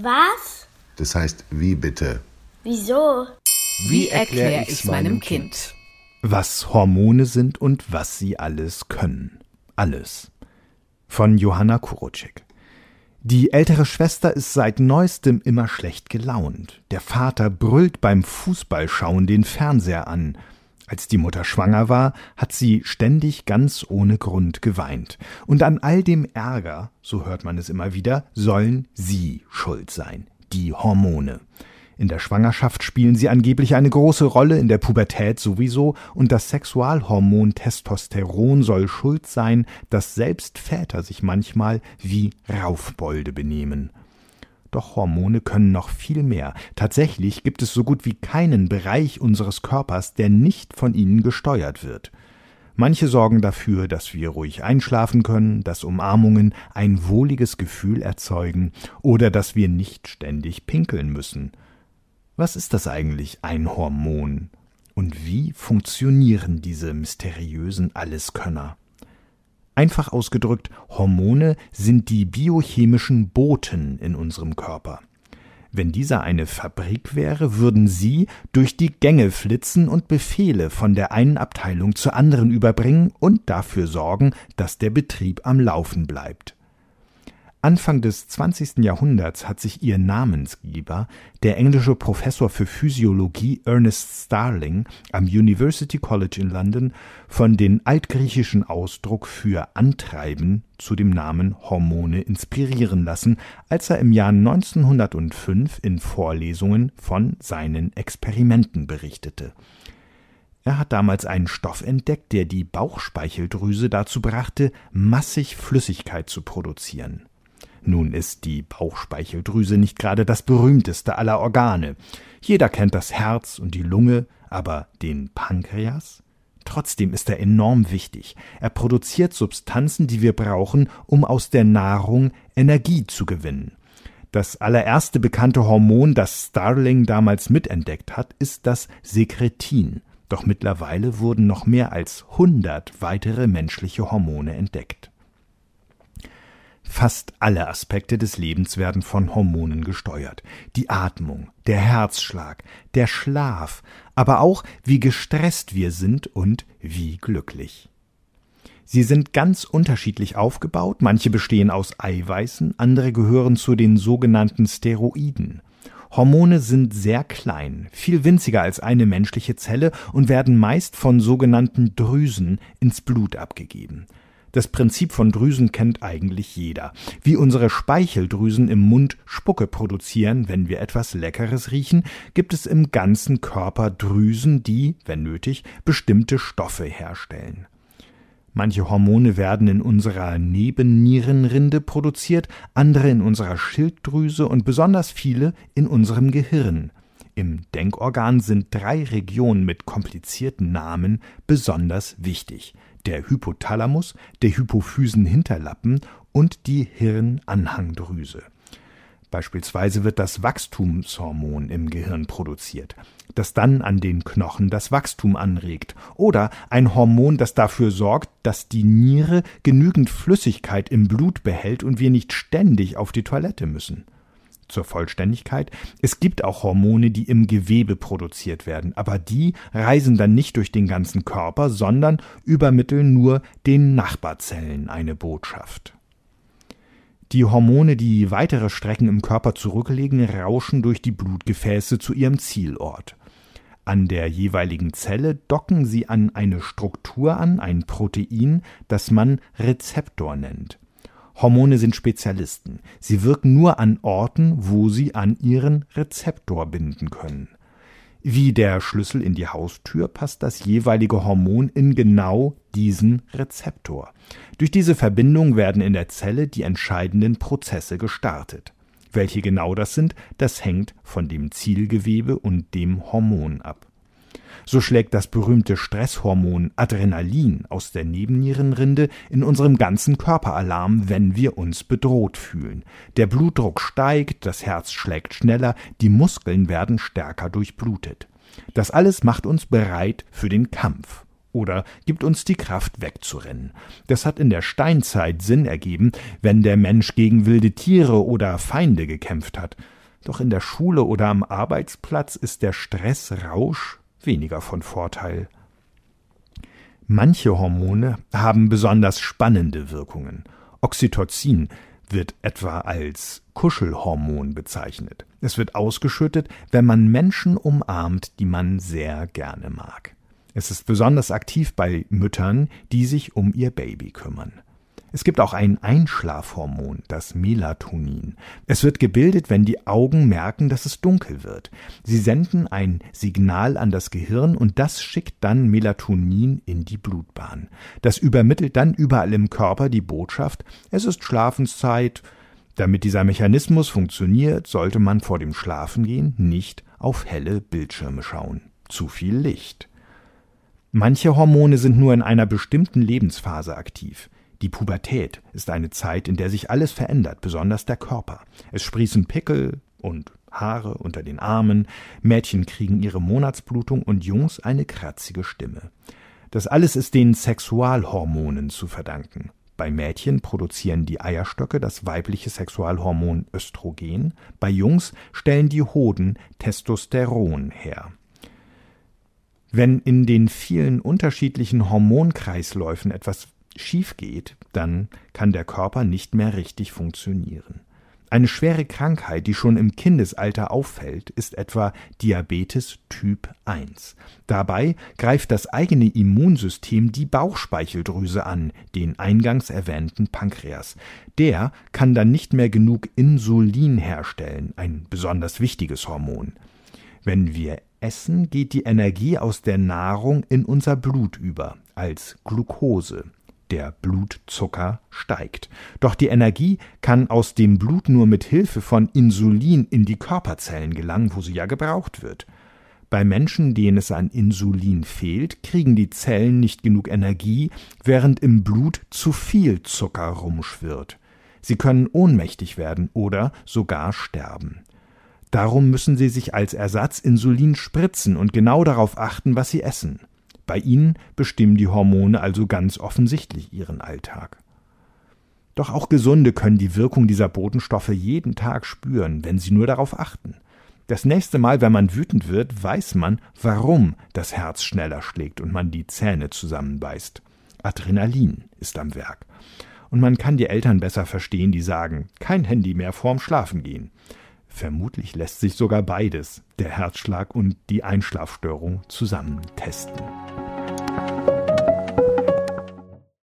Was? Das heißt, wie bitte? Wieso? Wie erkläre ich meinem Kind? Was Hormone sind und was sie alles können. Alles. Von Johanna Kurucek. Die ältere Schwester ist seit neuestem immer schlecht gelaunt. Der Vater brüllt beim Fußballschauen den Fernseher an. Als die Mutter schwanger war, hat sie ständig ganz ohne Grund geweint. Und an all dem Ärger, so hört man es immer wieder, sollen sie schuld sein, die Hormone. In der Schwangerschaft spielen sie angeblich eine große Rolle, in der Pubertät sowieso, und das Sexualhormon Testosteron soll schuld sein, dass selbst Väter sich manchmal wie Raufbolde benehmen. Doch Hormone können noch viel mehr. Tatsächlich gibt es so gut wie keinen Bereich unseres Körpers, der nicht von ihnen gesteuert wird. Manche sorgen dafür, dass wir ruhig einschlafen können, dass Umarmungen ein wohliges Gefühl erzeugen oder dass wir nicht ständig pinkeln müssen. Was ist das eigentlich, ein Hormon? Und wie funktionieren diese mysteriösen Alleskönner? Einfach ausgedrückt, Hormone sind die biochemischen Boten in unserem Körper. Wenn dieser eine Fabrik wäre, würden sie durch die Gänge flitzen und Befehle von der einen Abteilung zur anderen überbringen und dafür sorgen, dass der Betrieb am Laufen bleibt. Anfang des 20. Jahrhunderts hat sich ihr Namensgeber, der englische Professor für Physiologie Ernest Starling am University College in London, von den altgriechischen Ausdruck für antreiben zu dem Namen Hormone inspirieren lassen, als er im Jahr 1905 in Vorlesungen von seinen Experimenten berichtete. Er hat damals einen Stoff entdeckt, der die Bauchspeicheldrüse dazu brachte, massig Flüssigkeit zu produzieren. Nun ist die Bauchspeicheldrüse nicht gerade das berühmteste aller Organe. Jeder kennt das Herz und die Lunge, aber den Pankreas? Trotzdem ist er enorm wichtig. Er produziert Substanzen, die wir brauchen, um aus der Nahrung Energie zu gewinnen. Das allererste bekannte Hormon, das Starling damals mitentdeckt hat, ist das Sekretin. Doch mittlerweile wurden noch mehr als hundert weitere menschliche Hormone entdeckt. Fast alle Aspekte des Lebens werden von Hormonen gesteuert. Die Atmung, der Herzschlag, der Schlaf, aber auch wie gestresst wir sind und wie glücklich. Sie sind ganz unterschiedlich aufgebaut, manche bestehen aus Eiweißen, andere gehören zu den sogenannten Steroiden. Hormone sind sehr klein, viel winziger als eine menschliche Zelle und werden meist von sogenannten Drüsen ins Blut abgegeben. Das Prinzip von Drüsen kennt eigentlich jeder. Wie unsere Speicheldrüsen im Mund Spucke produzieren, wenn wir etwas Leckeres riechen, gibt es im ganzen Körper Drüsen, die, wenn nötig, bestimmte Stoffe herstellen. Manche Hormone werden in unserer Nebennierenrinde produziert, andere in unserer Schilddrüse und besonders viele in unserem Gehirn. Im Denkorgan sind drei Regionen mit komplizierten Namen besonders wichtig der Hypothalamus, der Hypophysenhinterlappen und die Hirnanhangdrüse. Beispielsweise wird das Wachstumshormon im Gehirn produziert, das dann an den Knochen das Wachstum anregt, oder ein Hormon, das dafür sorgt, dass die Niere genügend Flüssigkeit im Blut behält und wir nicht ständig auf die Toilette müssen zur Vollständigkeit. Es gibt auch Hormone, die im Gewebe produziert werden, aber die reisen dann nicht durch den ganzen Körper, sondern übermitteln nur den Nachbarzellen eine Botschaft. Die Hormone, die weitere Strecken im Körper zurücklegen, rauschen durch die Blutgefäße zu ihrem Zielort. An der jeweiligen Zelle docken sie an eine Struktur an, ein Protein, das man Rezeptor nennt. Hormone sind Spezialisten. Sie wirken nur an Orten, wo sie an ihren Rezeptor binden können. Wie der Schlüssel in die Haustür passt das jeweilige Hormon in genau diesen Rezeptor. Durch diese Verbindung werden in der Zelle die entscheidenden Prozesse gestartet. Welche genau das sind, das hängt von dem Zielgewebe und dem Hormon ab. So schlägt das berühmte Stresshormon Adrenalin aus der Nebennierenrinde in unserem ganzen Körper Alarm, wenn wir uns bedroht fühlen. Der Blutdruck steigt, das Herz schlägt schneller, die Muskeln werden stärker durchblutet. Das alles macht uns bereit für den Kampf oder gibt uns die Kraft wegzurennen. Das hat in der Steinzeit Sinn ergeben, wenn der Mensch gegen wilde Tiere oder Feinde gekämpft hat. Doch in der Schule oder am Arbeitsplatz ist der Stressrausch weniger von Vorteil. Manche Hormone haben besonders spannende Wirkungen. Oxytocin wird etwa als Kuschelhormon bezeichnet. Es wird ausgeschüttet, wenn man Menschen umarmt, die man sehr gerne mag. Es ist besonders aktiv bei Müttern, die sich um ihr Baby kümmern. Es gibt auch ein Einschlafhormon, das Melatonin. Es wird gebildet, wenn die Augen merken, dass es dunkel wird. Sie senden ein Signal an das Gehirn und das schickt dann Melatonin in die Blutbahn. Das übermittelt dann überall im Körper die Botschaft, es ist Schlafenszeit. Damit dieser Mechanismus funktioniert, sollte man vor dem Schlafengehen nicht auf helle Bildschirme schauen. Zu viel Licht. Manche Hormone sind nur in einer bestimmten Lebensphase aktiv. Die Pubertät ist eine Zeit, in der sich alles verändert, besonders der Körper. Es sprießen Pickel und Haare unter den Armen, Mädchen kriegen ihre Monatsblutung und Jungs eine kratzige Stimme. Das alles ist den Sexualhormonen zu verdanken. Bei Mädchen produzieren die Eierstöcke das weibliche Sexualhormon Östrogen, bei Jungs stellen die Hoden Testosteron her. Wenn in den vielen unterschiedlichen Hormonkreisläufen etwas schief geht, dann kann der Körper nicht mehr richtig funktionieren. Eine schwere Krankheit, die schon im Kindesalter auffällt, ist etwa Diabetes Typ 1. Dabei greift das eigene Immunsystem die Bauchspeicheldrüse an, den eingangs erwähnten Pankreas. Der kann dann nicht mehr genug Insulin herstellen, ein besonders wichtiges Hormon. Wenn wir essen, geht die Energie aus der Nahrung in unser Blut über als Glucose. Der Blutzucker steigt. Doch die Energie kann aus dem Blut nur mit Hilfe von Insulin in die Körperzellen gelangen, wo sie ja gebraucht wird. Bei Menschen, denen es an Insulin fehlt, kriegen die Zellen nicht genug Energie, während im Blut zu viel Zucker rumschwirrt. Sie können ohnmächtig werden oder sogar sterben. Darum müssen sie sich als Ersatz Insulin spritzen und genau darauf achten, was sie essen. Bei ihnen bestimmen die Hormone also ganz offensichtlich ihren Alltag. Doch auch Gesunde können die Wirkung dieser Botenstoffe jeden Tag spüren, wenn sie nur darauf achten. Das nächste Mal, wenn man wütend wird, weiß man, warum das Herz schneller schlägt und man die Zähne zusammenbeißt. Adrenalin ist am Werk. Und man kann die Eltern besser verstehen, die sagen, kein Handy mehr vorm Schlafengehen. Vermutlich lässt sich sogar beides, der Herzschlag und die Einschlafstörung, zusammen testen.